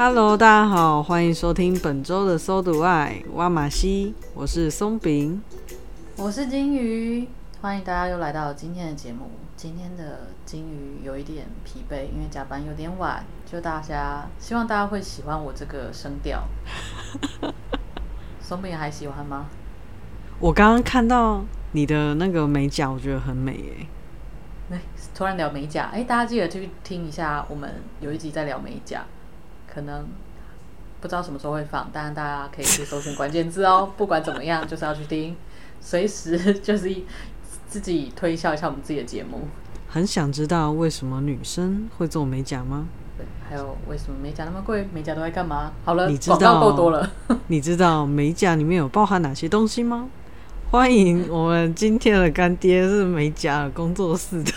Hello，大家好，欢迎收听本周的《搜读爱挖马西》，我是松饼，我是金鱼，欢迎大家又来到今天的节目。今天的金鱼有一点疲惫，因为加班有点晚，就大家希望大家会喜欢我这个声调。松饼还喜欢吗？我刚刚看到你的那个美甲，我觉得很美耶。哎，突然聊美甲，哎，大家记得去听一下，我们有一集在聊美甲。可能不知道什么时候会放，当然大家可以去搜寻关键字哦。不管怎么样，就是要去听，随时就是自己推销一下我们自己的节目。很想知道为什么女生会做美甲吗？对，还有为什么美甲那么贵？美甲都在干嘛？好了，你知道够多了。你知道美甲里面有包含哪些东西吗？欢迎我们今天的干爹是美甲工作室的。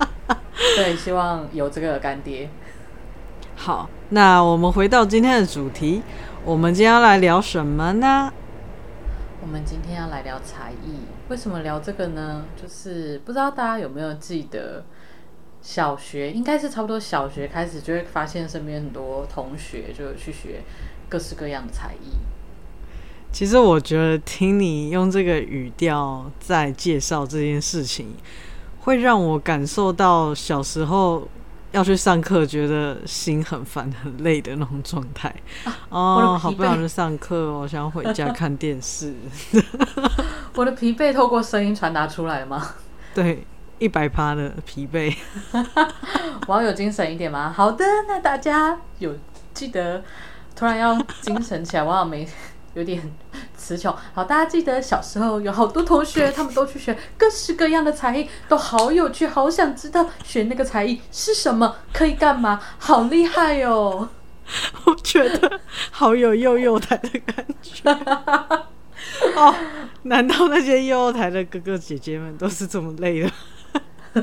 对，希望有这个干爹。好，那我们回到今天的主题，我们今天要来聊什么呢？我们今天要来聊才艺。为什么聊这个呢？就是不知道大家有没有记得，小学应该是差不多小学开始就会发现身边很多同学就去学各式各样的才艺。其实我觉得听你用这个语调在介绍这件事情，会让我感受到小时候。要去上课，觉得心很烦很累的那种状态。啊、哦，好不想去上课，我想回家看电视。我的疲惫透过声音传达出来了吗？对，一百趴的疲惫。我要有精神一点吗？好的，那大家有记得突然要精神起来，我好没。有点词穷。好，大家记得小时候有好多同学，他们都去学各式各样的才艺，都好有趣，好想知道学那个才艺是什么，可以干嘛，好厉害哦！我觉得好有幼幼台的感觉。哦，难道那些幼幼台的哥哥姐姐们都是这么累的？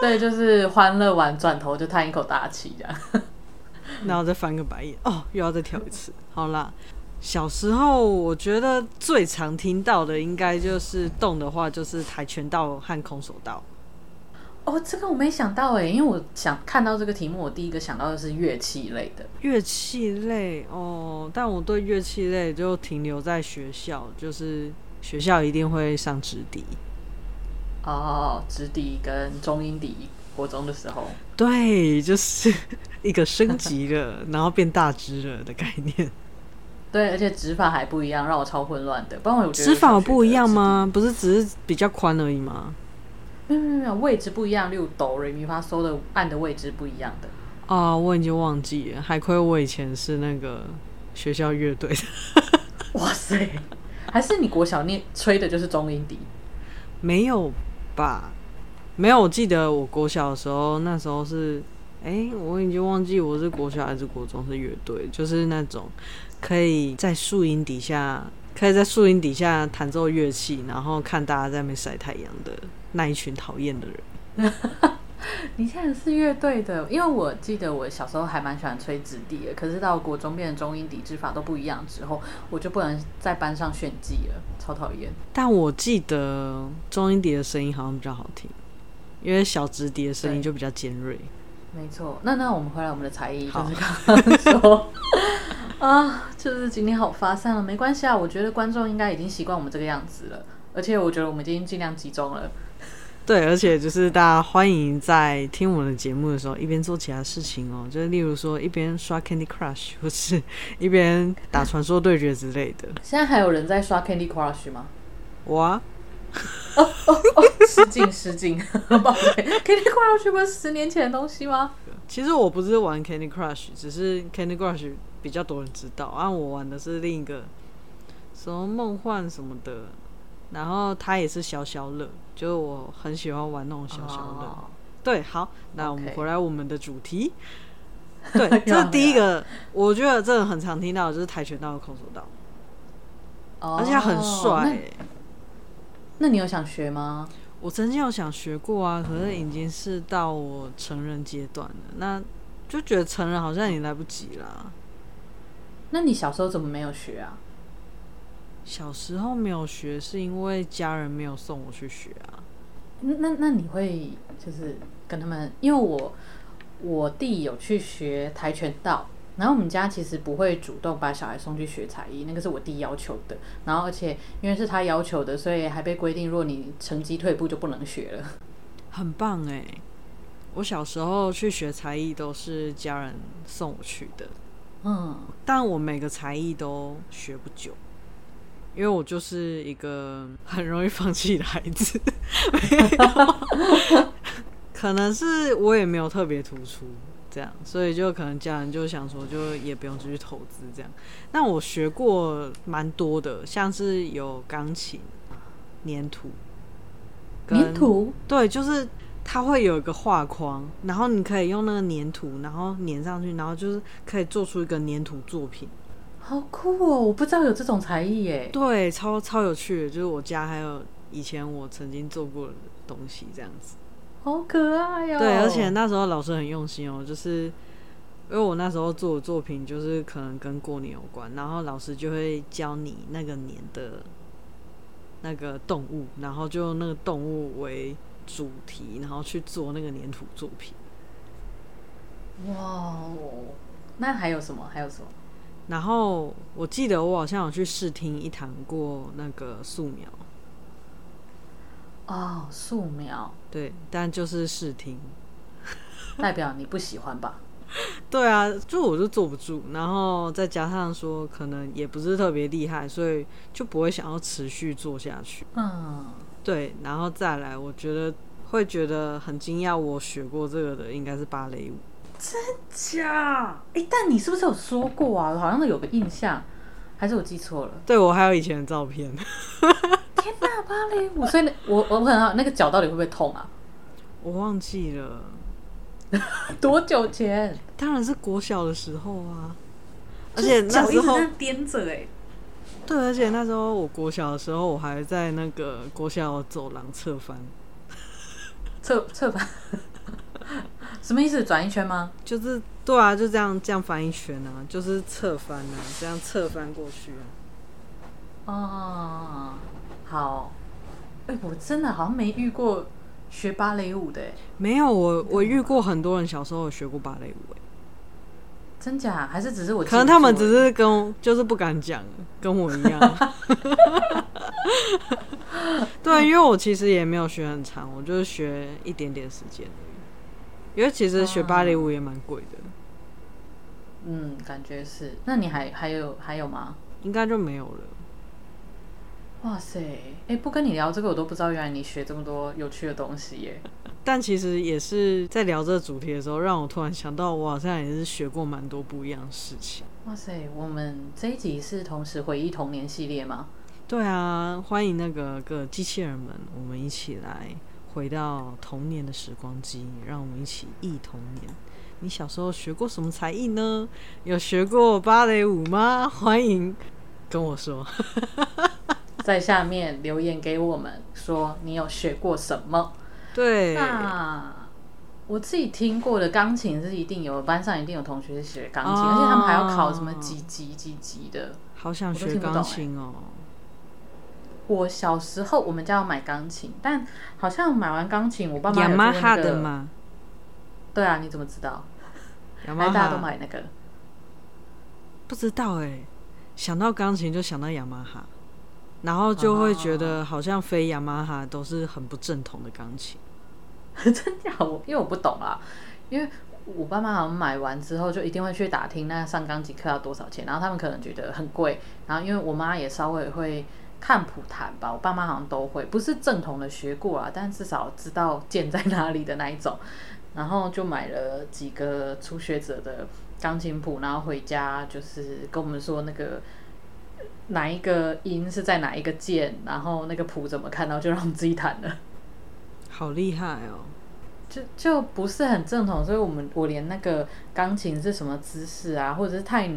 对，就是欢乐完转头就叹一口大气这样，然后再翻个白眼。哦，又要再跳一次。好啦。小时候，我觉得最常听到的应该就是动的话，就是跆拳道和空手道。哦，这个我没想到哎，因为我想看到这个题目，我第一个想到的是乐器类的。乐器类哦，但我对乐器类就停留在学校，就是学校一定会上直笛。哦，直笛跟中音笛，国中的时候。对，就是 一个升级了，然后变大只了的概念。对，而且指法还不一样，让我超混乱的。不然我觉得指法不一样吗？不是只是比较宽而已吗？没有没有没有，位置不一样，例如哆瑞咪发嗦的按的位置不一样的。啊，我已经忘记了，还亏我以前是那个学校乐队的。哇塞，还是你国小念吹的就是中音笛？没有吧？没有，我记得我国小的时候，那时候是，哎，我已经忘记我是国小还是国中是乐队，就是那种。可以在树荫底下，可以在树荫底下弹奏乐器，然后看大家在那边晒太阳的那一群讨厌的人。你现在是乐队的，因为我记得我小时候还蛮喜欢吹直笛的，可是到国中变成中音笛，指法都不一样之后，我就不能在班上炫技了，超讨厌。但我记得中音笛的声音好像比较好听，因为小直笛的声音就比较尖锐。没错，那那我们回来我们的才艺，就是刚刚说。啊，就是今天好发散了，没关系啊。我觉得观众应该已经习惯我们这个样子了，而且我觉得我们已经尽量集中了。对，而且就是大家欢迎在听我们的节目的时候，一边做其他事情哦，就是例如说一边刷 Candy Crush，或是一边打传说对决之类的。现在还有人在刷 Candy Crush 吗？我啊，哦哦哦，失敬失敬，抱歉，Candy Crush 不是十年前的东西吗？其实我不是玩 Candy Crush，只是 Candy Crush。比较多人知道，啊，我玩的是另一个什么梦幻什么的，然后它也是消消乐，就是我很喜欢玩那种消消乐。哦、对，好，那我们回来我们的主题。对，这是第一个，我觉得这个很常听到的就是跆拳道和空手道，哦、而且很帅、欸。那你有想学吗？我曾经有想学过啊，可是已经是到我成人阶段了，那就觉得成人好像也来不及啦。那你小时候怎么没有学啊？小时候没有学，是因为家人没有送我去学啊。那那那你会就是跟他们，因为我我弟有去学跆拳道。然后我们家其实不会主动把小孩送去学才艺，那个是我弟要求的。然后而且因为是他要求的，所以还被规定，如果你成绩退步就不能学了。很棒哎！我小时候去学才艺都是家人送我去的，嗯，但我每个才艺都学不久，因为我就是一个很容易放弃的孩子。可能是我也没有特别突出。这样，所以就可能家人就想说，就也不用继续投资这样。那我学过蛮多的，像是有钢琴、粘土、粘土，对，就是它会有一个画框，然后你可以用那个粘土，然后粘上去，然后就是可以做出一个粘土作品。好酷哦！我不知道有这种才艺耶。对，超超有趣的，就是我家还有以前我曾经做过的东西，这样子。好可爱哟、哦！对，而且那时候老师很用心哦，就是因为我那时候做的作品就是可能跟过年有关，然后老师就会教你那个年的那个动物，然后就用那个动物为主题，然后去做那个粘土作品。哇哦！那还有什么？还有什么？然后我记得我好像有去试听一堂过那个素描。哦，素描。对，但就是试听，代表你不喜欢吧？对啊，就我就坐不住，然后再加上说可能也不是特别厉害，所以就不会想要持续做下去。嗯，对，然后再来，我觉得会觉得很惊讶，我学过这个的应该是芭蕾舞。真假？哎，但你是不是有说过啊？好像有个印象，还是我记错了？对，我还有以前的照片。天呐，芭蕾舞！所以我我很好，那个脚到底会不会痛啊？我忘记了，多久前？当然是国小的时候啊，而且那时候颠着哎。对，而且那时候我国小的时候，我还在那个国小走廊侧翻，侧侧翻，什么意思？转一圈吗？就是对啊，就这样这样翻一圈啊，就是侧翻啊，这样侧翻过去啊。哦。好，哎、欸，我真的好像没遇过学芭蕾舞的。没有，我我遇过很多人小时候有学过芭蕾舞，哎，真假？还是只是我？可能他们只是跟就是不敢讲，跟我一样。对，因为我其实也没有学很长，我就是学一点点时间。因为其实学芭蕾舞也蛮贵的。嗯，感觉是。那你还还有还有吗？应该就没有了。哇塞，哎、欸，不跟你聊这个，我都不知道原来你学这么多有趣的东西耶。但其实也是在聊这个主题的时候，让我突然想到，我好像也是学过蛮多不一样的事情。哇塞，我们这一集是同时回忆童年系列吗？对啊，欢迎那个个机器人们，我们一起来回到童年的时光机，让我们一起忆童年。你小时候学过什么才艺呢？有学过芭蕾舞吗？欢迎跟我说。在下面留言给我们，说你有学过什么？对，那我自己听过的钢琴是一定有，班上一定有同学是学钢琴，哦、而且他们还要考什么几级几级的。好想学钢琴哦！我小时候我们家要买钢琴，但好像买完钢琴，我爸妈雅马哈的吗？对啊，你怎么知道？雅马哈大家都买那个？不知道哎，想到钢琴就想到雅马哈。然后就会觉得好像非雅马哈都是很不正统的钢琴，真假？我因为我不懂啊，因为我爸妈好像买完之后就一定会去打听那上钢琴课要多少钱，然后他们可能觉得很贵，然后因为我妈也稍微会看谱弹吧，我爸妈好像都会，不是正统的学过啊，但至少知道键在哪里的那一种，然后就买了几个初学者的钢琴谱，然后回家就是跟我们说那个。哪一个音是在哪一个键，然后那个谱怎么看到，就让我们自己弹了。好厉害哦！就就不是很正统，所以我们我连那个钢琴是什么姿势啊，或者是太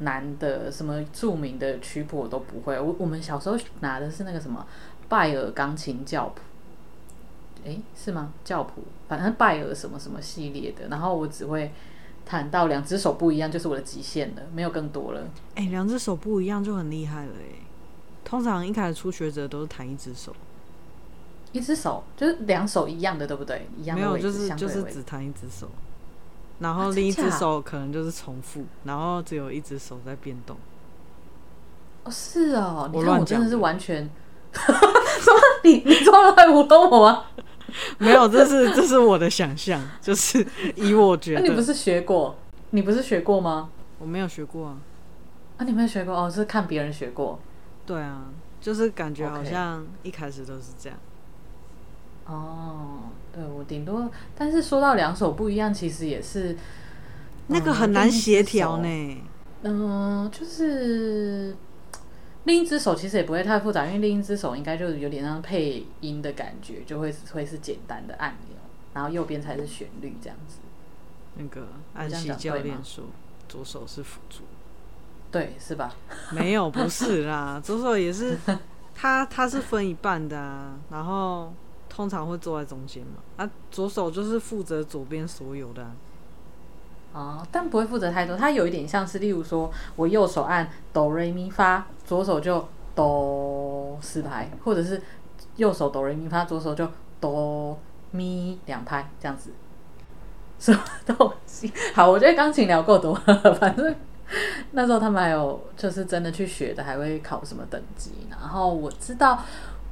难的什么著名的曲谱我都不会。我我们小时候拿的是那个什么拜尔钢琴教谱，诶，是吗？教谱，反正拜尔什么什么系列的，然后我只会。弹到两只手不一样就是我的极限了，没有更多了。哎、欸，两只手不一样就很厉害了哎。通常一开始初学者都是弹一只手，一只手就是两手一样的，对不对？一样的。没有，就是就是只弹一只手，然后另一只手可能就是重复，然后只有一只手在变动。哦，是哦，你看我真的是完全，什么？你你从来在糊弄我吗？没有，这是这是我的想象，就是以我觉得。那你不是学过？你不是学过吗？我没有学过啊。啊，你没有学过哦？是看别人学过。对啊，就是感觉好像一开始都是这样。哦，对，我顶多，但是说到两手不一样，其实也是那个很难协调呢。嗯、呃，就是。另一只手其实也不会太复杂，因为另一只手应该就有点像配音的感觉，就会会是简单的按钮，然后右边才是旋律这样子。那个安西教练说，左手是辅助，对，是吧？没有，不是啦，左手也是，它它是分一半的啊，然后通常会坐在中间嘛，啊，左手就是负责左边所有的啊。哦，但不会负责太多，它有一点像是，例如说我右手按哆瑞咪发，左手就哆四拍，或者是右手哆瑞咪发，左手就哆咪两拍，这样子。什么东西？好，我觉得钢琴聊够多，反正那时候他们还有就是真的去学的，还会考什么等级。然后我知道，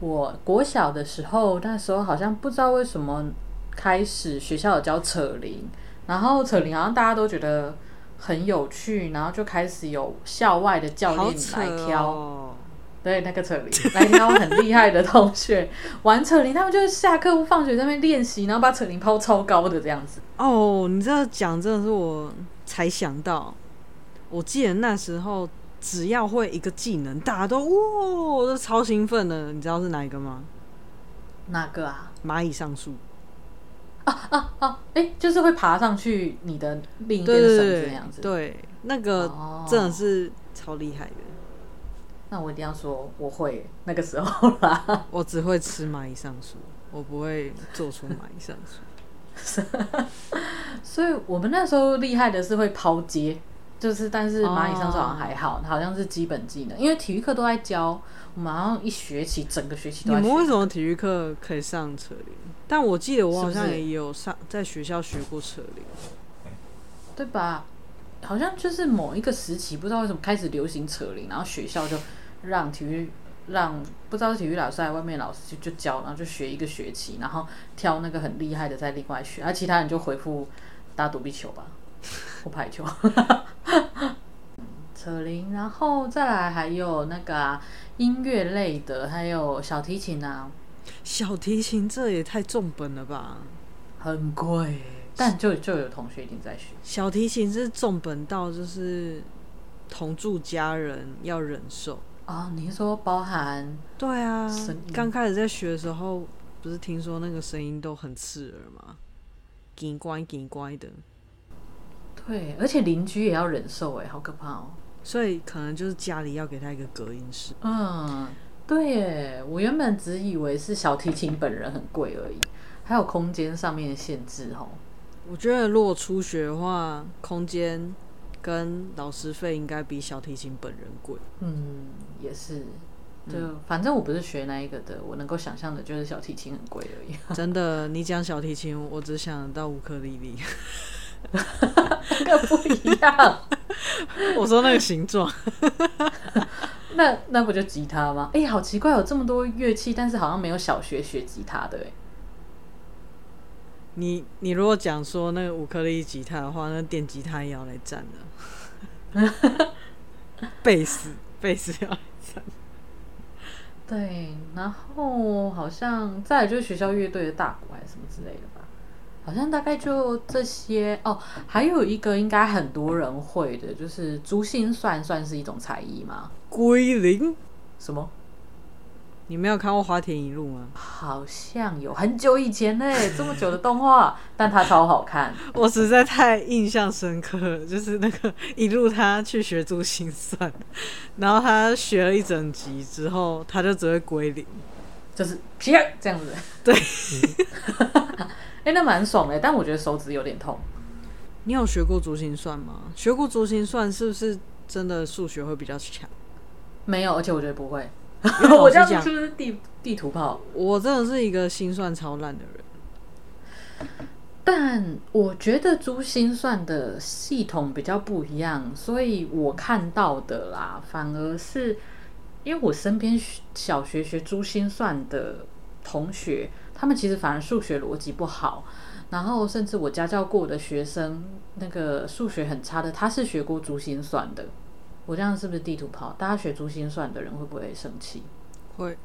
我国小的时候，那时候好像不知道为什么开始学校有教扯铃。然后扯铃好像大家都觉得很有趣，然后就开始有校外的教练来挑，哦、对那个扯铃来挑很厉害的同学玩扯铃，他们就是下课放学在那边练习，然后把扯铃抛超高的这样子。哦，你这样讲真的是我才想到，我记得那时候只要会一个技能，大家都哇，都超兴奋的。你知道是哪一个吗？哪个啊？蚂蚁上树。啊啊啊！哎、欸，就是会爬上去你的另一边的绳子那样子。对，对，那个真的是超厉害的。哦。那我一定要说我会那个时候啦。我只会吃蚂蚁上树，我不会做出蚂蚁上树。所以我们那时候厉害的是会抛接，就是但是蚂蚁上树好像还好，哦，好像是基本技能，因为体育课都在教。我们好像一学期整个学期都。你们为什么体育课可以上扯铃？但我记得我好像也有上在学校学过扯铃，对吧？好像就是某一个时期，不知道为什么开始流行扯铃，然后学校就让体育让不知道是体育老师还是外面老师就就教，然后就学一个学期，然后挑那个很厉害的再另外学，而其他人就回复打躲避球吧，或排球。扯铃，然后再来还有那个、啊、音乐类的，还有小提琴啊。小提琴这也太重本了吧，很贵。但就就有同学已经在学。小提琴是重本到就是同住家人要忍受啊、哦？你是说包含？对啊，刚开始在学的时候，不是听说那个声音都很刺耳吗？紧乖紧乖的。对，而且邻居也要忍受，哎，好可怕哦。所以可能就是家里要给他一个隔音室。嗯，对耶，我原本只以为是小提琴本人很贵而已，还有空间上面的限制哦。我觉得如果初学的话，空间跟老师费应该比小提琴本人贵。嗯，也是。就、嗯、反正我不是学那一个的，我能够想象的就是小提琴很贵而已。真的，你讲小提琴，我只想到乌克丽丽。那个不一样。我说那个形状，那那不就吉他吗？哎、欸，好奇怪，有这么多乐器，但是好像没有小学学吉他的哎。你你如果讲说那个乌克丽丽吉他的话，那电吉他也要来占的。贝斯贝斯要来占。对，然后好像再来就是学校乐队的大鼓还是什么之类的吧。好像大概就这些哦。还有一个应该很多人会的，就是珠心算算是一种才艺吗？归零？什么？你没有看过花田一路吗？好像有，很久以前呢，这么久的动画，但它超好看。我实在太印象深刻了，就是那个一路他去学珠心算，然后他学了一整集之后，他就只会归零，就是啪这样子。对，哎、欸，那蛮爽的，但我觉得手指有点痛。你有学过珠心算吗？学过珠心算是不是真的数学会比较强？没有，而且我觉得不会。我这样是不是地地图炮？我真的是一个心算超烂的人，但我觉得珠心算的系统比较不一样，所以我看到的啦，反而是因为我身边小学学珠心算的同学，他们其实反而数学逻辑不好，然后甚至我家教过的学生，那个数学很差的，他是学过珠心算的。我这样是不是地图炮？大家学珠心算的人会不会生气？会。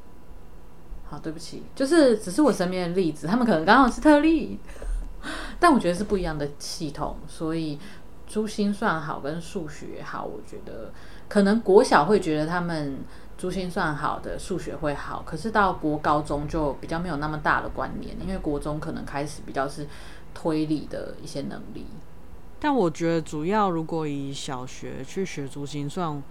好，对不起，就是只是我身边的例子，他们可能刚好是特例，但我觉得是不一样的系统，所以珠心算好跟数学好，我觉得可能国小会觉得他们珠心算好的数学会好，可是到国高中就比较没有那么大的观念，因为国中可能开始比较是推理的一些能力。但我觉得主要如果以小学去学珠心算，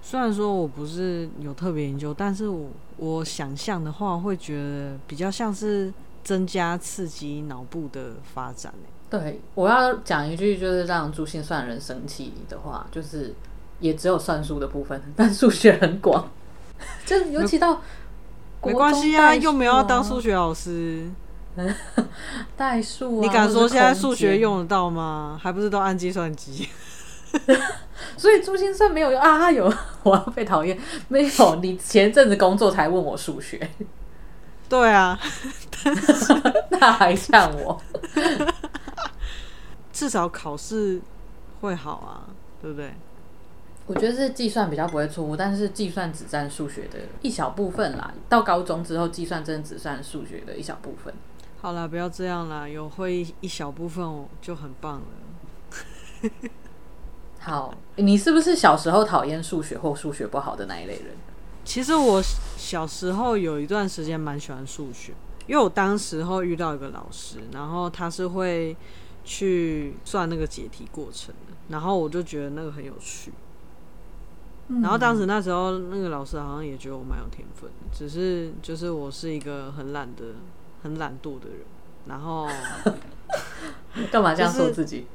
虽然说我不是有特别研究，但是我我想象的话，会觉得比较像是增加刺激脑部的发展。对，我要讲一句就是让珠心算人生气的话，就是也只有算术的部分，但数学很广，就尤其到没关系啊，又没有要当数学老师。代数啊？你敢说现在数学用得到吗？还不是都按计算机？所以珠心算没有用啊！有，我要被讨厌。没有，你前阵子工作才问我数学。对啊，那还像我？至少考试会好啊，对不对？我觉得是计算比较不会错误，但是计算只占数学的一小部分啦。到高中之后，计算真的只算数学的一小部分。好了，不要这样啦，有会一小部分就很棒了。好，你是不是小时候讨厌数学或数学不好的那一类人？其实我小时候有一段时间蛮喜欢数学，因为我当时候遇到一个老师，然后他是会去算那个解题过程的，然后我就觉得那个很有趣。然后当时那时候那个老师好像也觉得我蛮有天分，只是就是我是一个很懒的。很懒惰的人，然后 干嘛这样说自己？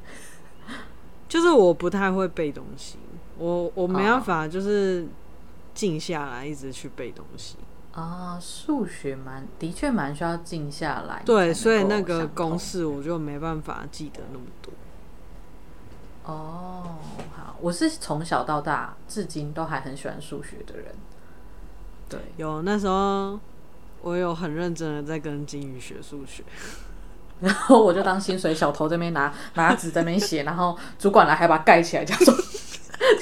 就是我不太会背东西，我我没办法，就是静下来一直去背东西啊。数学蛮的确蛮需要静下来，对，所以那个公式我就没办法记得那么多。哦，好，我是从小到大至今都还很喜欢数学的人。对，有那时候。我有很认真的在跟金鱼学数学，然后我就当薪水小偷这边拿 拿纸在那边写，然后主管来还把它盖起来，假装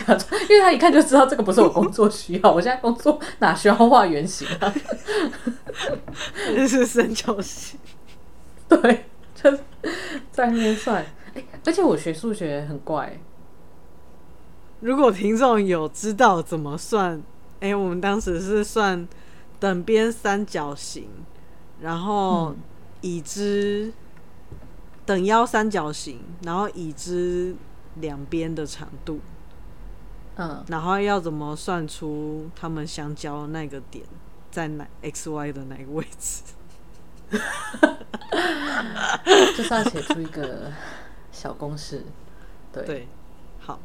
假装，因为他一看就知道这个不是我工作需要，我现在工作哪需要画圆形啊？这是三角形，对，就在那边算。欸，而且我学数学很怪。如果听众有知道怎么算，哎，欸，我们当时是算。等边三角形，然后已知等腰三角形，然后已知两边的长度，嗯，然后要怎么算出它们相交的那个点在哪 x y 的哪个位置？就是要写出一个小公式，对，对好。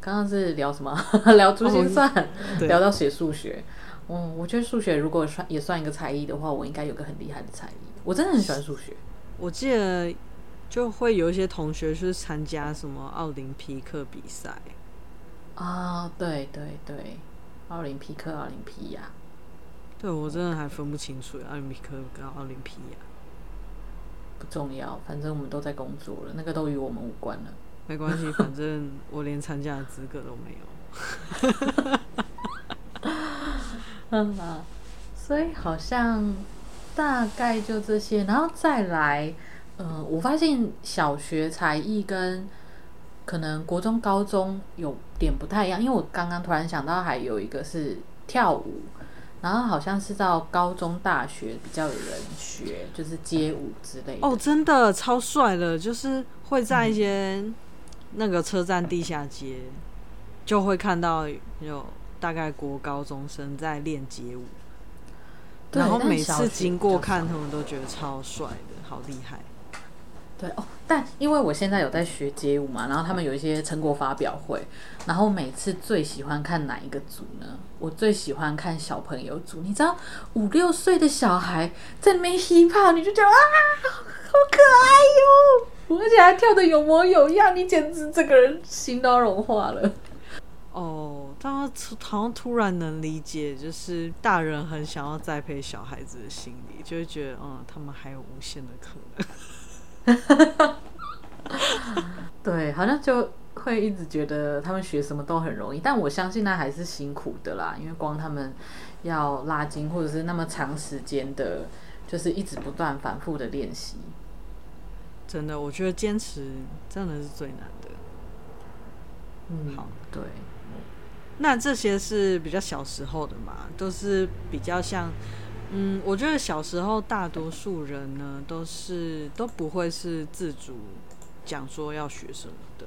刚刚是聊什么？聊珠心算，哦、聊到写数学。嗯，我觉得数学如果算也算一个才艺的话，我应该有个很厉害的才艺。我真的很喜欢数学。我记得就会有一些同学是参加什么奥林匹克比赛啊，对对对，奥林匹克、奥林匹亚。对，我真的还分不清楚奥林匹克跟奥林匹亚。不重要，反正我们都在工作了，那个都与我们无关了。没关系，反正我连参加的资格都没有。嗯啊，所以好像大概就这些，然后再来，嗯、呃，我发现小学才艺跟可能国中、高中有点不太一样，因为我刚刚突然想到还有一个是跳舞，然后好像是到高中、大学比较有人学，就是街舞之类的。哦，真的超帅的，就是会在一些那个车站地下街，嗯、就会看到有大概国高中生在练街舞。然后每次经过看，他们都觉得超帅的，好厉害。对哦，但因为我现在有在学街舞嘛，然后他们有一些成果发表会，然后每次最喜欢看哪一个组呢？我最喜欢看小朋友组，你知道五六岁的小孩在那边 hiphop，你就觉得啊，好可爱哟，而且还跳的有模有样，你简直这个人心都融化了。哦，但他好像突然能理解，就是大人很想要栽培小孩子的心理，就会觉得，嗯，他们还有无限的可能。对，好像就会一直觉得他们学什么都很容易，但我相信那还是辛苦的啦，因为光他们要拉筋，或者是那么长时间的，就是一直不断反复的练习。真的，我觉得坚持真的是最难的。嗯，好，对。那这些是比较小时候的嘛，都是比较像，嗯，我觉得小时候大多数人呢，都是都不会是自主讲说要学什么的，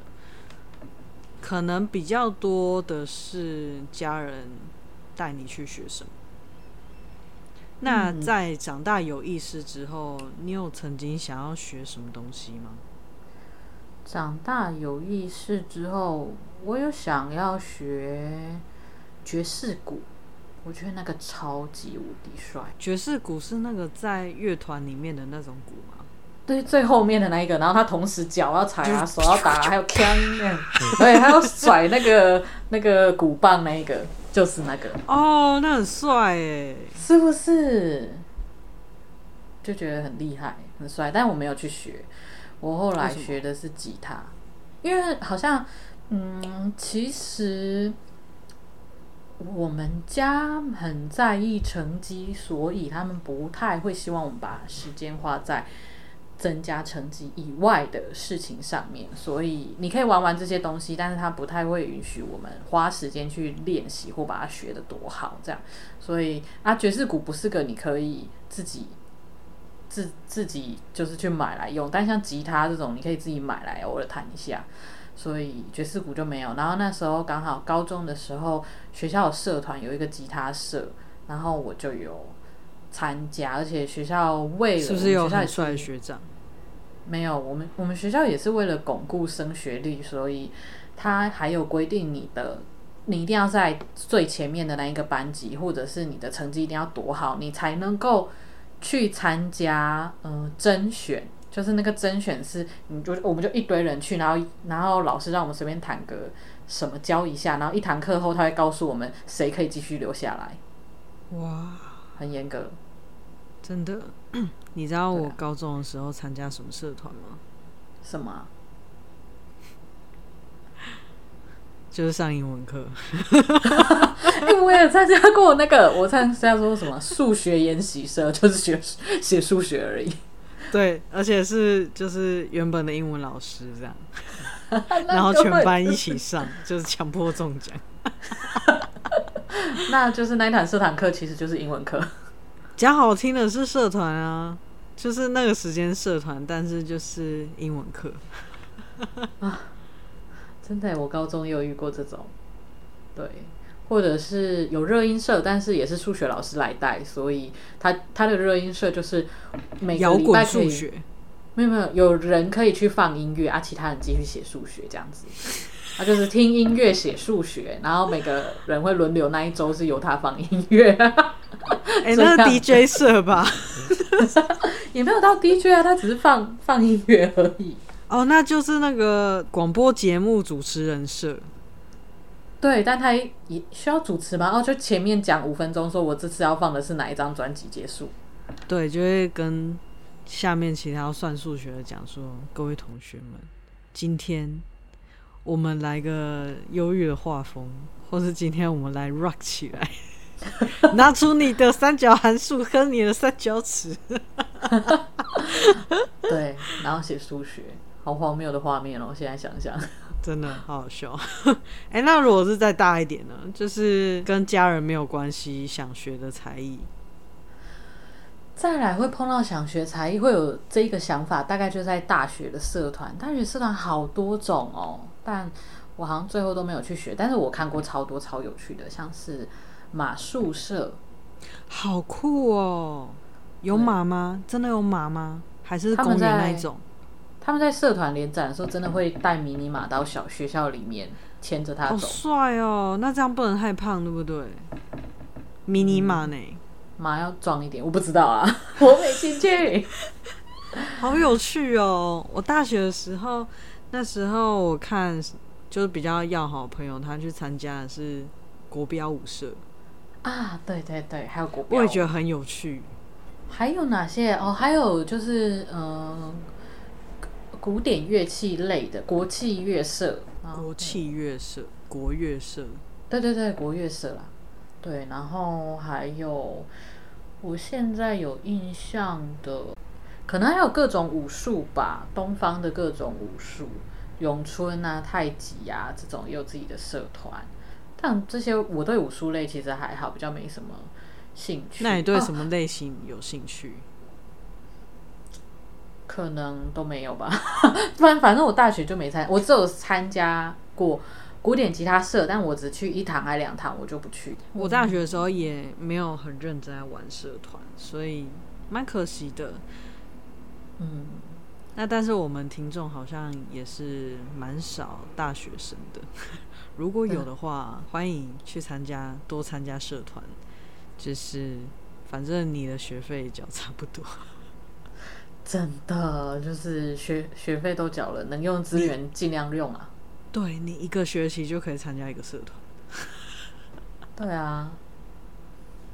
可能比较多的是家人带你去学什么。那在长大有意识之后，你有曾经想要学什么东西吗？长大有意识之后。我有想要学爵士鼓，我觉得那个超级无敌帅。爵士鼓是那个在乐团里面的那种鼓吗？对，最后面的那一个，然后他同时脚要踩啊，手要打，还有锵那样，对，还要甩那个那个鼓棒，那一个就是那个。哦，那很帅哎，是不是？就觉得很厉害，很帅。但我没有去学，我后来学的是吉他，因为好像。嗯，其实我们家很在意成绩，所以他们不太会希望我们把时间花在增加成绩以外的事情上面。所以你可以玩玩这些东西，但是他不太会允许我们花时间去练习或把它学得多好这样。所以啊，爵士鼓不是个你可以自己自自己就是去买来用，但像吉他这种，你可以自己买来偶尔弹一下。所以爵士鼓就没有，然后那时候刚好高中的时候，学校有社团有一个吉他社，然后我就有参加，而且学校为了是不是有很帅的学长？没有，我们我们学校也是为了巩固升学率，所以他还有规定你的你一定要在最前面的那一个班级，或者是你的成绩一定要多好，你才能够去参加呃甄选。就是那个甄选是，你就我们就一堆人去，然后然后老师让我们随便谈个什么教一下，然后一堂课后他会告诉我们谁可以继续留下来。哇，很严格，真的。你知道我高中的时候参加什么社团吗？什么？就是上英文课。因 为我也参加过那个，我参加说什么数学研习社，就是学写数学而已。对，而且是就是原本的英文老师这样，然后全班一起上，就是强迫中奖。那就是那一堂社团课其实就是英文课。讲好听的是社团啊，就是那个时间社团，但是就是英文课。啊，真的，我高中也有遇过这种，对。或者是有热音社，但是也是数学老师来带，所以他他的热音社就是每个礼拜可以，没有没有，有人可以去放音乐啊，其他人继续写数学这样子，他就是听音乐写数学，然后每个人会轮流，那一周是由他放音乐。哎、欸，那是 DJ 社吧？也没有到 DJ 啊，他只是放放音乐而已。哦，那就是那个广播节目主持人社。对，但他也需要主持嘛？哦，就前面讲五分钟，说我这次要放的是哪一张专辑，结束。对，就会跟下面其他要算数学的讲说：“各位同学们，今天我们来个忧郁的画风，或是今天我们来 rock 起来。”拿出你的三角函数和你的三角尺。对，然后写数学，好荒谬的画面哦！现在想想，真的好好笑。哎、欸，那如果是再大一点呢？就是跟家人没有关系，想学的才艺。再来会碰到想学才艺，会有这一个想法，大概就在大学的社团。大学社团好多种哦，但我好像最后都没有去学。但是我看过超多超有趣的，像是马术社，好酷哦！有马吗？真的有马吗？还是公园那一种？他们在社团联展的时候，真的会带迷你马到小学校里面，牵着它走。好帅哦！那这样不能太胖，对不对？迷你马呢？嗯马要壮一点，我不知道啊，我没兴趣。好有趣哦！我大学的时候，那时候我看就是比较要好的朋友，他去参加的是国标舞社啊，对对对，还有国标，我也觉得很有趣。还有哪些哦？还有就是嗯、呃，古典乐器类的国器乐社，国器乐社，国乐社，对对对，国乐社啦。对，然后还有，我现在有印象的，可能还有各种武术吧，东方的各种武术，咏春啊、太极啊这种也有自己的社团。但这些我对武术类其实还好，比较没什么兴趣。那你对什么类型有兴趣？哦，可能都没有吧，不然反正我大学就没参，我只有参加过。古典吉他社，但我只去一堂还两堂，我就不去。我大学的时候也没有很认真在玩社团，所以蛮可惜的。嗯，那但是我们听众好像也是蛮少大学生的，如果有的话，欢迎去参加，多参加社团。就是反正你的学费缴差不多，真的就是学学费都缴了，能用资源尽量用啊。对，你一个学期就可以参加一个社团。对啊，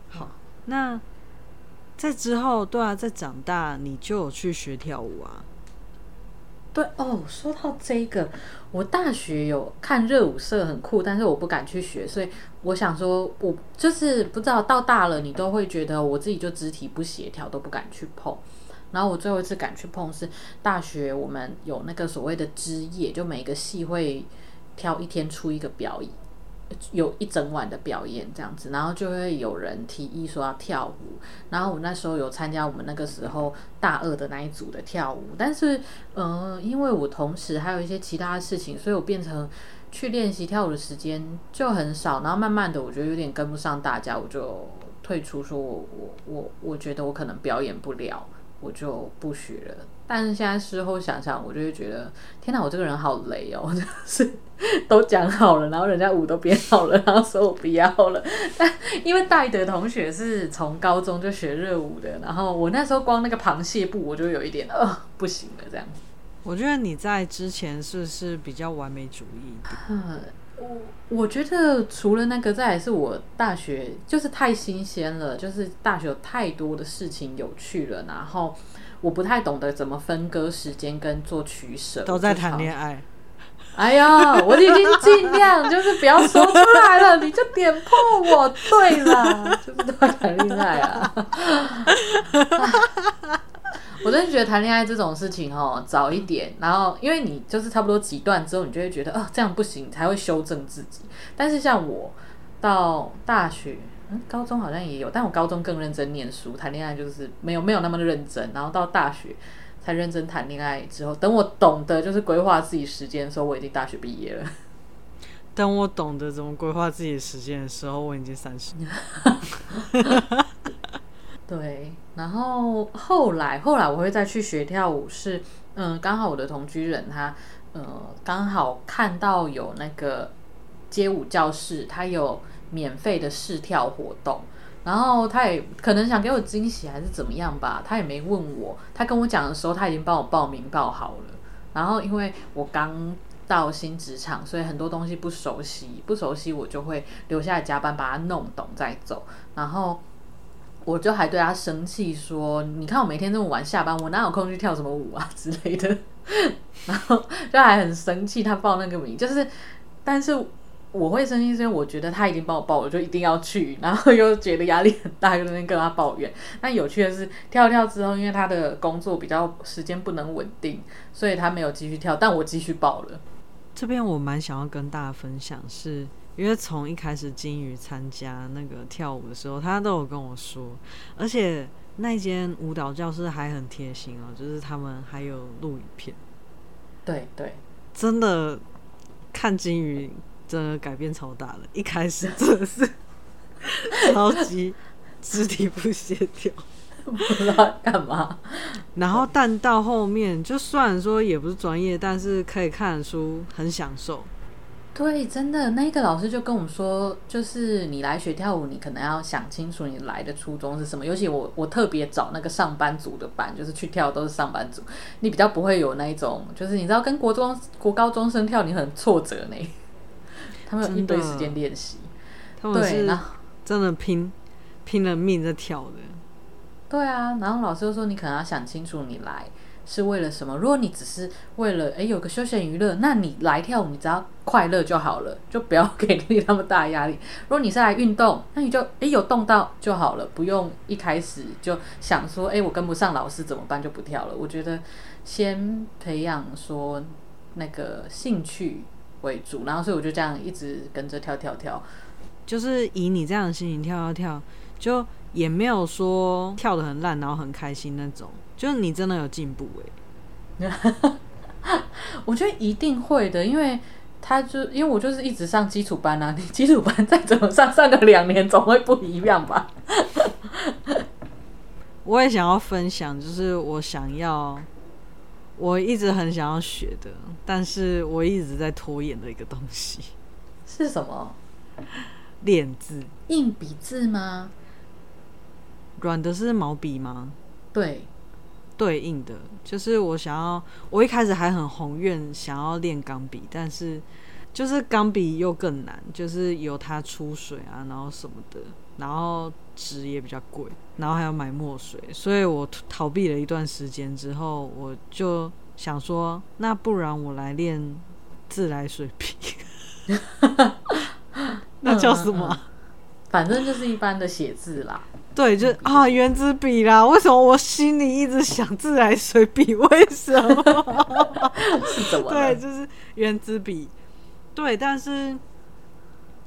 好，那在之后，对啊，在长大，你就有去学跳舞啊？对哦，说到这个，我大学有看热舞社很酷，但是我不敢去学，所以我想说，我就是不知道到大了，你都会觉得我自己就肢体不协调，都不敢去碰。然后我最后一次敢去碰是大学，我们有那个所谓的之夜，就每个系会挑一天出一个表演，有一整晚的表演这样子，然后就会有人提议说要跳舞，然后我那时候有参加我们那个时候大二的那一组的跳舞，但是嗯、因为我同时还有一些其他的事情，所以我变成去练习跳舞的时间就很少，然后慢慢的我觉得有点跟不上大家，我就退出，说我我我我觉得我可能表演不了。我就不学了，但是现在事后想想，我就会觉得，天哪，我这个人好雷哦！就是都讲好了，然后人家舞都编好了，然后说我不要了。但因为戴德同学是从高中就学热舞的，然后我那时候光那个螃蟹步，我就有一点呃不行了这样。我觉得你在之前是不是比较完美主义？嗯。我我觉得除了那个，再来是我大学就是太新鲜了，就是大学有太多的事情有趣了，然后我不太懂得怎么分割时间跟做取舍。都在谈恋爱。哎呀，我已经尽量就是不要说出来了，你就点破我。对啦，就是都在谈恋爱啊。我真的觉得谈恋爱这种事情哦，早一点，然后因为你就是差不多几段之后，你就会觉得哦，这样不行，才会修正自己。但是像我到大学，嗯，高中好像也有，但我高中更认真念书，谈恋爱就是没有没有那么的认真。然后到大学才认真谈恋爱之后，等我懂得就是规划自己时间的时候，我已经大学毕业了。等我懂得怎么规划自己时间的时候，我已经三十。对，然后后来后来我会再去学跳舞是，是嗯，刚好我的同居人他，呃，刚好看到有那个街舞教室，他有免费的试跳活动，然后他也可能想给我惊喜还是怎么样吧，他也没问我，他跟我讲的时候他已经帮我报名报好了，然后因为我刚到新职场，所以很多东西不熟悉，不熟悉我就会留下来加班把它弄懂再走，然后。我就还对他生气，说：“你看我每天这么晚下班，我哪有空去跳什么舞啊之类的。”然后就还很生气，他报那个名，就是，但是我会生气，是因为我觉得他已经帮我报了，我就一定要去，然后又觉得压力很大，又在那边跟他抱怨。但有趣的是，跳跳之后，因为他的工作比较时间不能稳定，所以他没有继续跳，但我继续报了。这边我蛮想要跟大家分享是，是因为从一开始金鱼参加那个跳舞的时候，他都有跟我说，而且那间舞蹈教室还很贴心哦，就是他们还有录影片。对对，真的看金鱼。真的改变超大了，一开始真的是超级肢体不协调，不知道干嘛。然后但到后面，就算说也不是专业，但是可以看得出很享受。对，真的，那个老师就跟我们说，就是你来学跳舞，你可能要想清楚你来的初衷是什么。尤其我，我特别找那个上班族的班，就是去跳都是上班族，你比较不会有那一种，就是你知道跟国中、国高中生跳，你很挫折呢。他们有一堆时间练习，他们是真的拼拼了命在跳的。对啊，然后老师就说：“你可能要想清楚，你来是为了什么？如果你只是为了哎有个休闲娱乐，那你来跳舞，你只要快乐就好了，就不要给你那么大压力。如果你是来运动，那你就哎有动到就好了，不用一开始就想说哎我跟不上老师怎么办就不跳了。我觉得先培养说那个兴趣。”为主，然后所以我就这样一直跟着跳跳跳，就是以你这样的心情跳跳跳，就也没有说跳的很烂，然后很开心那种，就是你真的有进步哎，我觉得一定会的，因为他就因为我就是一直上基础班啊，你基础班再怎么上，上个两年总会不一样吧。我也想要分享，就是我想要。我一直很想要学的，但是我一直在拖延的一个东西是什么？练字，硬笔字吗？软的是毛笔吗？对，对应的，就是我想要。我一开始还很宏愿想要练钢笔，但是就是钢笔又更难，就是有它出水啊，然后什么的，然后纸也比较贵。然后还要买墨水，所以我逃避了一段时间之后，我就想说，那不然我来练自来水笔，那叫什么？嗯嗯嗯，反正就是一般的写字啦。对，就啊，原子笔啦。为什么我心里一直想自来水笔？为什么？是怎么？对，就是原子笔。对，但是。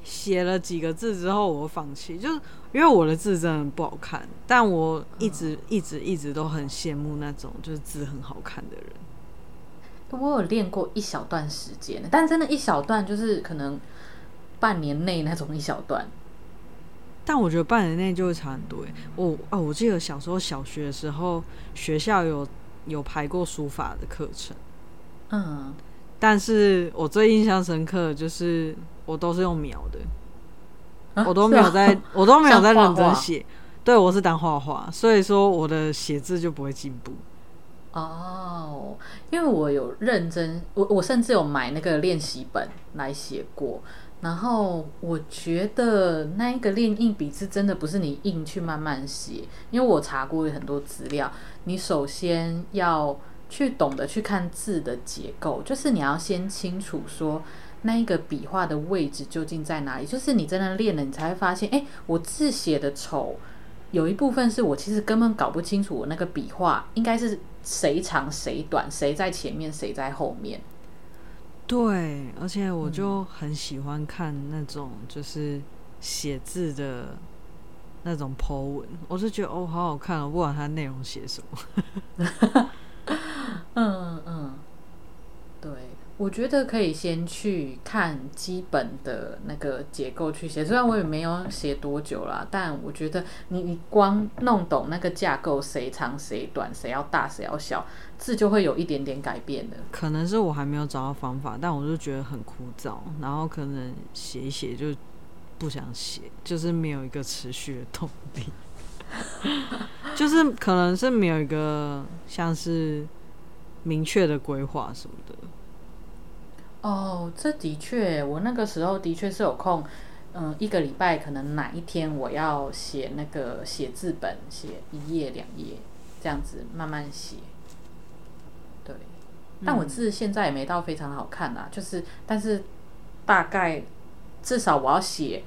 写了几个字之后，我放弃，就是因为我的字真的不好看。但我一直、嗯、一直一直都很羡慕那种就是字很好看的人。我有练过一小段时间，但真的，一小段就是可能半年内那种一小段。但我觉得半年内就会差很多。我哦，我记得小时候小学的时候，学校有有排过书法的课程。嗯，但是我最印象深刻就是。我都是用描的，啊、我都没有在，啊、我都没有在认真写。对，我是当画画，所以说我的写字就不会进步。哦，因为我有认真，我我甚至有买那个练习本来写过。然后我觉得那一个练硬笔字真的不是你硬去慢慢写，因为我查过很多资料，你首先要去懂得去看字的结构，就是你要先清楚说。那一个笔画的位置究竟在哪里？就是你真的练了，你才会发现，哎，我字写的丑，有一部分是我其实根本搞不清楚我那个笔画应该是谁长谁短，谁在前面，谁在后面。对，而且我就很喜欢看那种就是写字的那种 po 文，我就觉得哦，好好看哦，不管它内容写什么。嗯嗯，对。我觉得可以先去看基本的那个结构去写，虽然我也没有写多久啦，但我觉得你你光弄懂那个架构，谁长谁短，谁要大谁要小，字就会有一点点改变的。可能是我还没有找到方法，但我就觉得很枯燥，然后可能写一写就不想写，就是没有一个持续的动力，就是可能是没有一个像是明确的规划什么的。哦，这的确，我那个时候的确是有空，嗯，一个礼拜可能哪一天我要写那个写字本，写一页两页这样子慢慢写。对，但我字现在也没到非常好看啦，就是但是大概至少我要写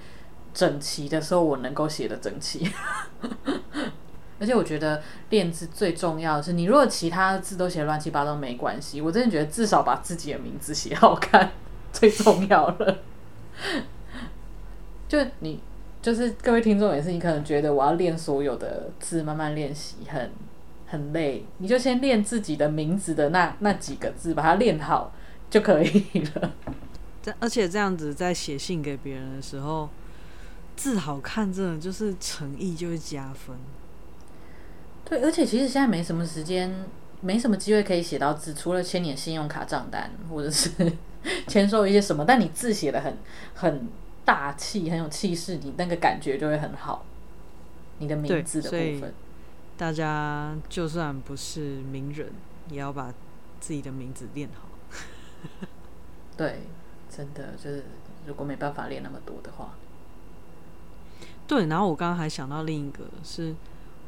整齐的时候，我能够写得整齐。而且我觉得练字最重要的是，你如果其他的字都写乱七八糟没关系，我真的觉得至少把自己的名字写好看最重要了。就你，就是各位听众也是，你可能觉得我要练所有的字，慢慢练习很很累，你就先练自己的名字的那那几个字，把它练好就可以了。而且这样子在写信给别人的时候，字好看，真的就是诚意就会加分。对，而且其实现在没什么时间，没什么机会可以写到字，除了签点信用卡账单，或者是 签收一些什么。但你字写的很很大气，很有气势，你那个感觉就会很好。你的名字的部分，大家就算不是名人，也要把自己的名字练好。对，真的就是，如果没办法练那么多的话，对。然后我刚刚还想到另一个，是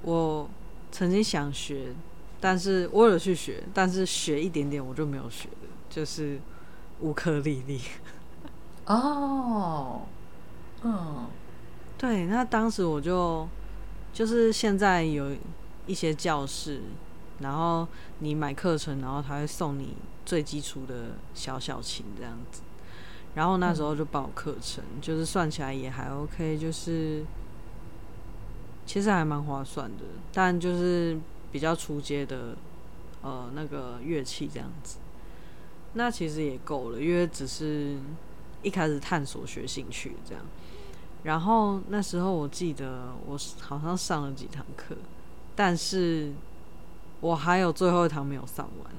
我。曾经想学，但是我有去学，但是学一点点我就没有学了，就是乌克丽丽。哦，嗯，对，那当时我就就是现在有一些教室，然后你买课程，然后他会送你最基础的小小琴这样子，然后那时候就报课程，嗯，就是算起来也还 OK，就是。其实还蛮划算的，但就是比较出街的，呃，那个乐器这样子，那其实也够了，因为只是一开始探索学兴趣这样。然后那时候我记得我好像上了几堂课，但是我还有最后一堂没有上完，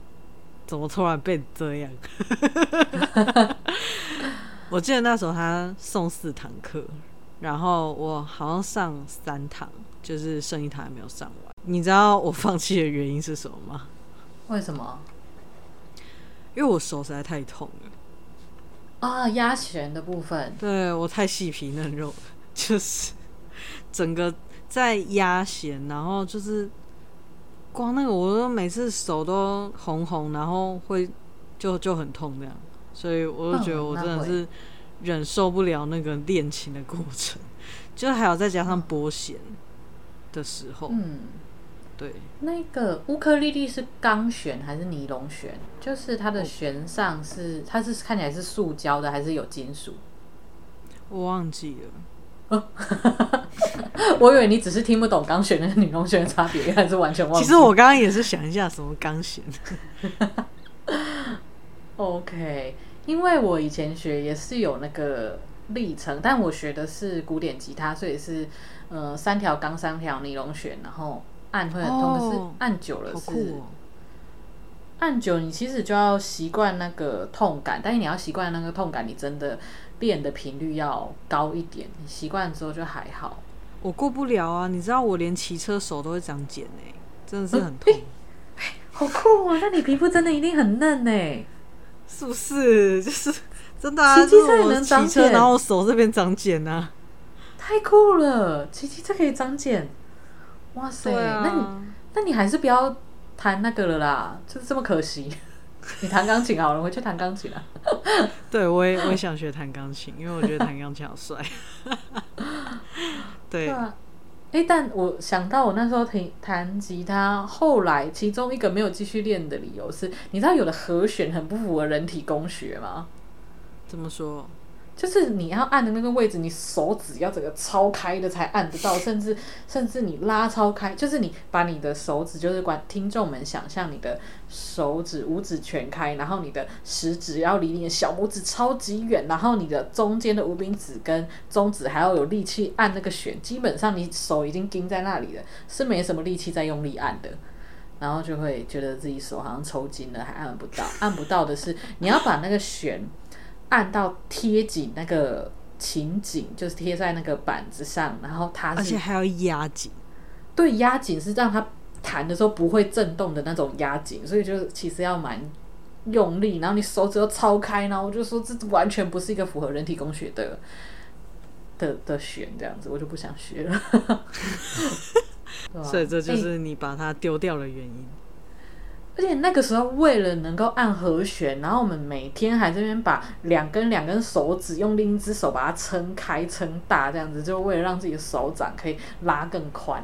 怎么突然变这样？我记得那时候他送四堂课。然后我好像上三堂，就是剩一堂还没有上完。你知道我放弃的原因是什么吗？为什么？因为我手实在太痛了。啊，压弦的部分。对，我太细皮嫩肉了，就是整个在压弦，然后就是光那个，我都每次手都红红，然后会就就很痛这样，所以我就觉得我真的是。忍受不了那个练琴的过程，就还有再加上拨弦的时候，嗯，对，那个乌克丽丽是钢弦还是尼龙弦？就是它的弦上是，它是看起来是塑胶的还是有金属？我忘记了。我以为你只是听不懂钢弦跟尼龙弦的差别，还是完全忘记。其实我刚刚也是想一下什么钢弦。OK。因为我以前学也是有那个历程，但我学的是古典吉他，所以是呃三条钢三条尼龙弦，然后按会很痛，可、哦、是按久了是、哦、按久，你其实就要习惯那个痛感，但是你要习惯那个痛感，你真的练的频率要高一点，你习惯之后就还好。我过不了啊，你知道我连骑车手都会长茧哎，真的是很痛，好酷啊！那你皮肤真的一定很嫩哎。是不是？就是真的啊！骑机车也能长茧，然后手这边长茧啊，太酷了！骑机车可以长茧，哇塞！啊、那你那你还是不要谈那个了啦，就是这么可惜。你弹钢琴好了，回去弹钢琴啊。对，我也我也想学弹钢琴，因为我觉得弹钢琴好帅。对。对啊哎、欸，但我想到我那时候弹弹吉他，后来其中一个没有继续练的理由是，你知道有的和弦很不符合人体工学吗？怎么说？就是你要按的那个位置，你手指要整个超开的才按得到，甚至 甚至你拉超开，就是你把你的手指，就是管听众们想象你的手指五指全开，然后你的食指要离你的小拇指超级远，然后你的中间的无名指跟中指还要有力气按那个弦，基本上你手已经钉在那里了，是没什么力气在用力按的，然后就会觉得自己手好像抽筋了，还按不到，按不到的是你要把那个弦。按到贴紧那个琴颈，就是贴在那个板子上，然后它是而且还要压紧。对，压紧是让它弹的时候不会震动的那种压紧，所以就其实要蛮用力，然后你手指要超开，然后我就说这完全不是一个符合人体工学的的的弦，这样子我就不想学了。所以这就是你把它丢掉的原因。而且那个时候为了能够按和弦，然后我们每天还这边把两根两根手指用另一只手把它撑开撑大，这样子就为了让自己的手掌可以拉更宽，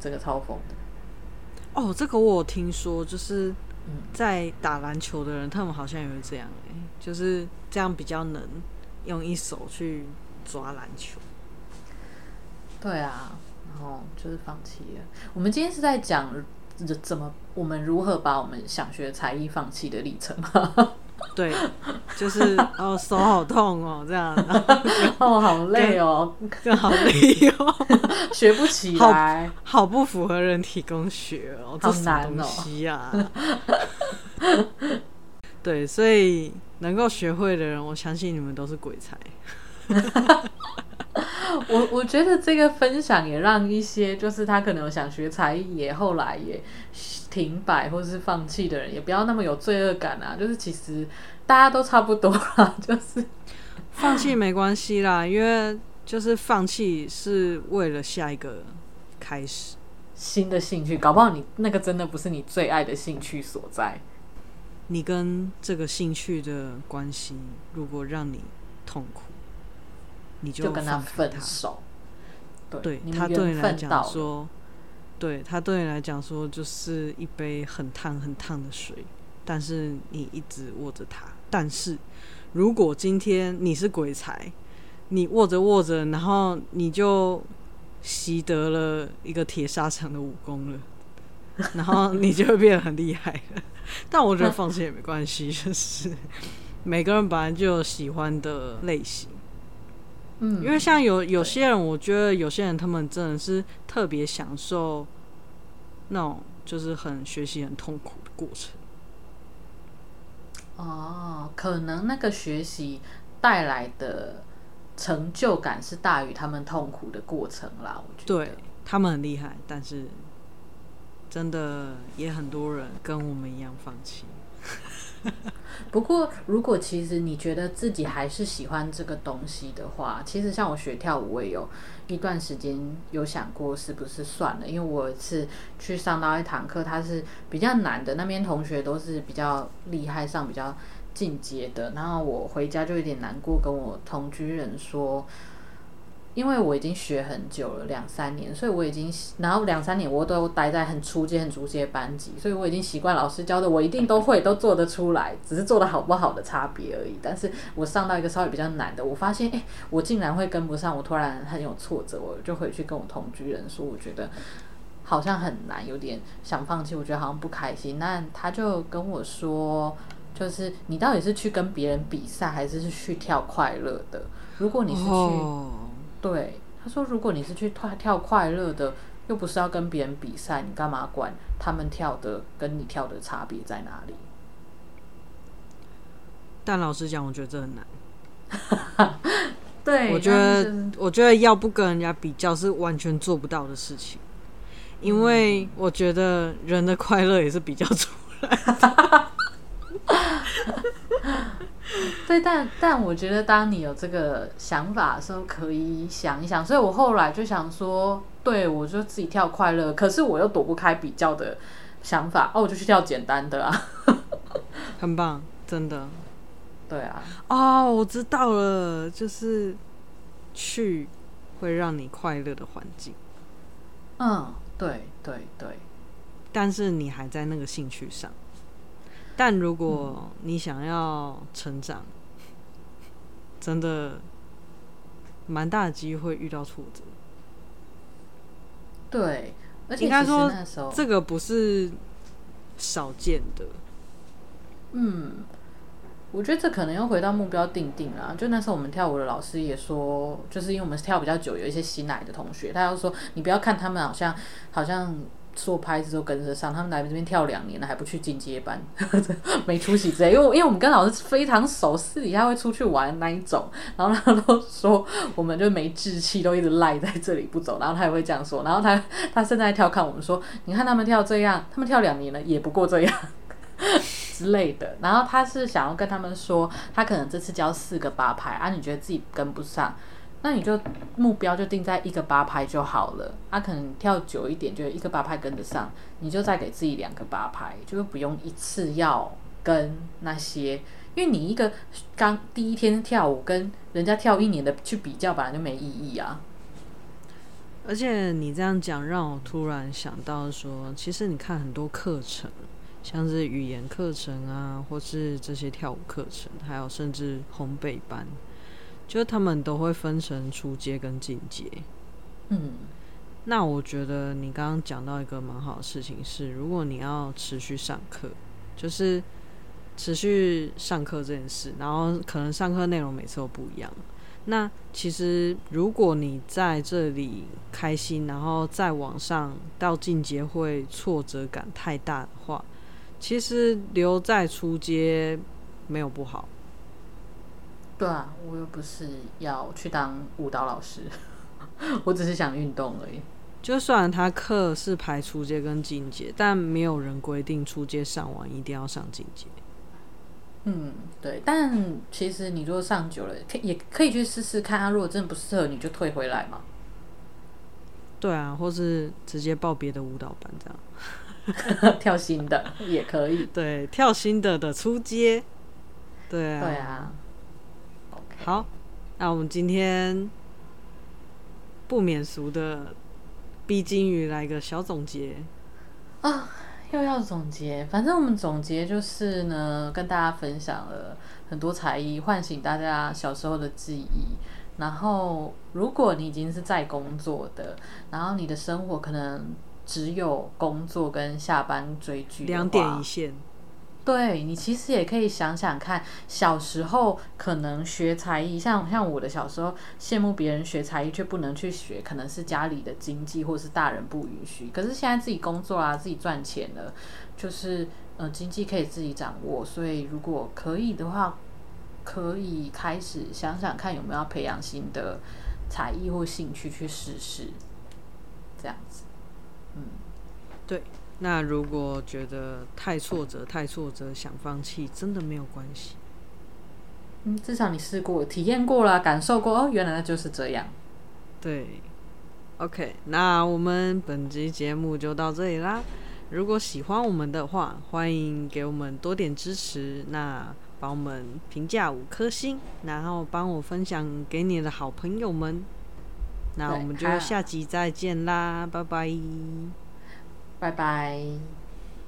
这个超疯的。哦，这个我有听说，就是在打篮球的人，他们好像也会这样，欸，就是这样比较能用一手去抓篮球。对啊，然后就是放弃了。我们今天是在讲怎么我们如何把我们想学才艺放弃的历程吗？对，就是哦，手好痛哦，这样，哦，好累哦，更好累哦，学不起来好，好不符合人体工学哦，好难哦，西啊？对，所以能够学会的人，我相信你们都是鬼才。我我觉得这个分享也让一些就是他可能有想学才艺，也后来也。停摆或是放弃的人，也不要那么有罪恶感啊！就是其实大家都差不多啦，就是放弃没关系啦，因为就是放弃是为了下一个开始，新的兴趣，搞不好你那个真的不是你最爱的兴趣所在。你跟这个兴趣的关系，如果让你痛苦，你就，就跟他分手。对，对他对你来讲说。对他对你来讲说，就是一杯很烫很烫的水，但是你一直握着它。但是如果今天你是鬼才，你握着握着，然后你就习得了一个铁砂掌的武功了，然后你就会变得很厉害了。但我觉得放弃也没关系，就是 每个人本来就有喜欢的类型。嗯，因为像有有些人，我觉得有些人他们真的是特别享受那种就是很学习很痛苦的过程。哦，可能那个学习带来的成就感是大于他们痛苦的过程啦。我觉得对他们很厉害，但是真的也很多人跟我们一样放弃。不过，如果其实你觉得自己还是喜欢这个东西的话，其实像我学跳舞，我也有一段时间有想过是不是算了。因为我有一次去上到一堂课，它是比较难的，那边同学都是比较厉害，上比较进阶的。然后我回家就有点难过，跟我同居人说。因为我已经学很久了，两三年，所以我已经，然后两三年我都待在很初阶、很初阶班级，所以我已经习惯老师教的，我一定都会，都做得出来，只是做得好不好的差别而已。但是我上到一个稍微比较难的，我发现，哎，我竟然会跟不上，我突然很有挫折，我就回去跟我同居人说，我觉得好像很难，有点想放弃，我觉得好像不开心。那他就跟我说，就是你到底是去跟别人比赛，还是是去跳快乐的？如果你是去。对，他说：“如果你是去跳跳快乐的，又不是要跟别人比赛，你干嘛管他们跳的跟你跳的差别在哪里？”但老实讲，我觉得这很难。对，我觉得，我觉得要不跟人家比较是完全做不到的事情，因为我觉得人的快乐也是比较出来的。对，但但我觉得，当你有这个想法的时候，可以想一想。所以我后来就想说，对，我就自己跳快乐，可是我又躲不开比较的想法，哦，我就去跳简单的啊，很棒，真的。对啊，哦，我知道了，就是去会让你快乐的环境。嗯，对对对，但是你还在那个兴趣上。但如果你想要成长，嗯、真的蛮大的机会遇到挫折。对，而且应该说这个不是少见的。嗯，我觉得这可能又回到目标定定啦。就那时候我们跳舞的老师也说，就是因为我们跳比较久，有一些新来的同学，他要说你不要看他们好像好像。做拍子都跟着上，他们来这边跳两年了还不去进阶班，没出息之类。因为因为我们跟老师非常熟，私底下会出去玩那一种。然后他都说我们就没志气，都一直赖在这里不走。然后他也会这样说。然后他他现在调侃我们说：“你看他们跳这样，他们跳两年了也不过这样 之类的。”然后他是想要跟他们说，他可能这次教四个八拍啊，你觉得自己跟不上。那你就目标就定在一个八拍就好了。他、啊、可能跳久一点，就一个八拍跟得上，你就再给自己两个八拍，就是不用一次要跟那些，因为你一个刚第一天跳舞跟人家跳一年的去比较，本来就没意义啊。而且你这样讲，让我突然想到说，其实你看很多课程，像是语言课程啊，或是这些跳舞课程，还有甚至烘焙班。就他们都会分成初阶跟进阶，嗯，那我觉得你刚刚讲到一个蛮好的事情是，如果你要持续上课，就是持续上课这件事，然后可能上课内容每次都不一样。那其实如果你在这里开心，然后再往上到进阶会挫折感太大的话，其实留在初阶没有不好。对啊，我又不是要去当舞蹈老师，我只是想运动而已。就算他课是排初阶跟进阶，但没有人规定初阶上完一定要上进阶。嗯，对。但其实你如果上久了，可也可以去试试看啊。如果真的不适合，你就退回来嘛。对啊，或是直接报别的舞蹈班这样，跳新的也可以。对，跳新的的初阶。对啊。对啊。好，那我们今天不免俗的逼金鱼来个小总结啊，又要总结。反正我们总结就是呢，跟大家分享了很多才艺，唤醒大家小时候的记忆。然后，如果你已经是在工作的，然后你的生活可能只有工作跟下班追剧，两点一线。对，你其实也可以想想看，小时候可能学才艺，像像我的小时候羡慕别人学才艺却不能去学，可能是家里的经济或是大人不允许。可是现在自己工作啊，自己赚钱了，就是呃经济可以自己掌握，所以如果可以的话，可以开始想想看有没有要培养新的才艺或兴趣去试试，这样子，嗯，对。那如果觉得太挫折、太挫折，想放弃，真的没有关系。嗯，至少你试过、体验过了、感受过哦，原来就是这样。对，OK，那我们本集节目就到这里啦。如果喜欢我们的话，欢迎给我们多点支持，那帮我们评价五颗星，然后帮我分享给你的好朋友们。那我们就下集再见啦，拜拜。拜拜。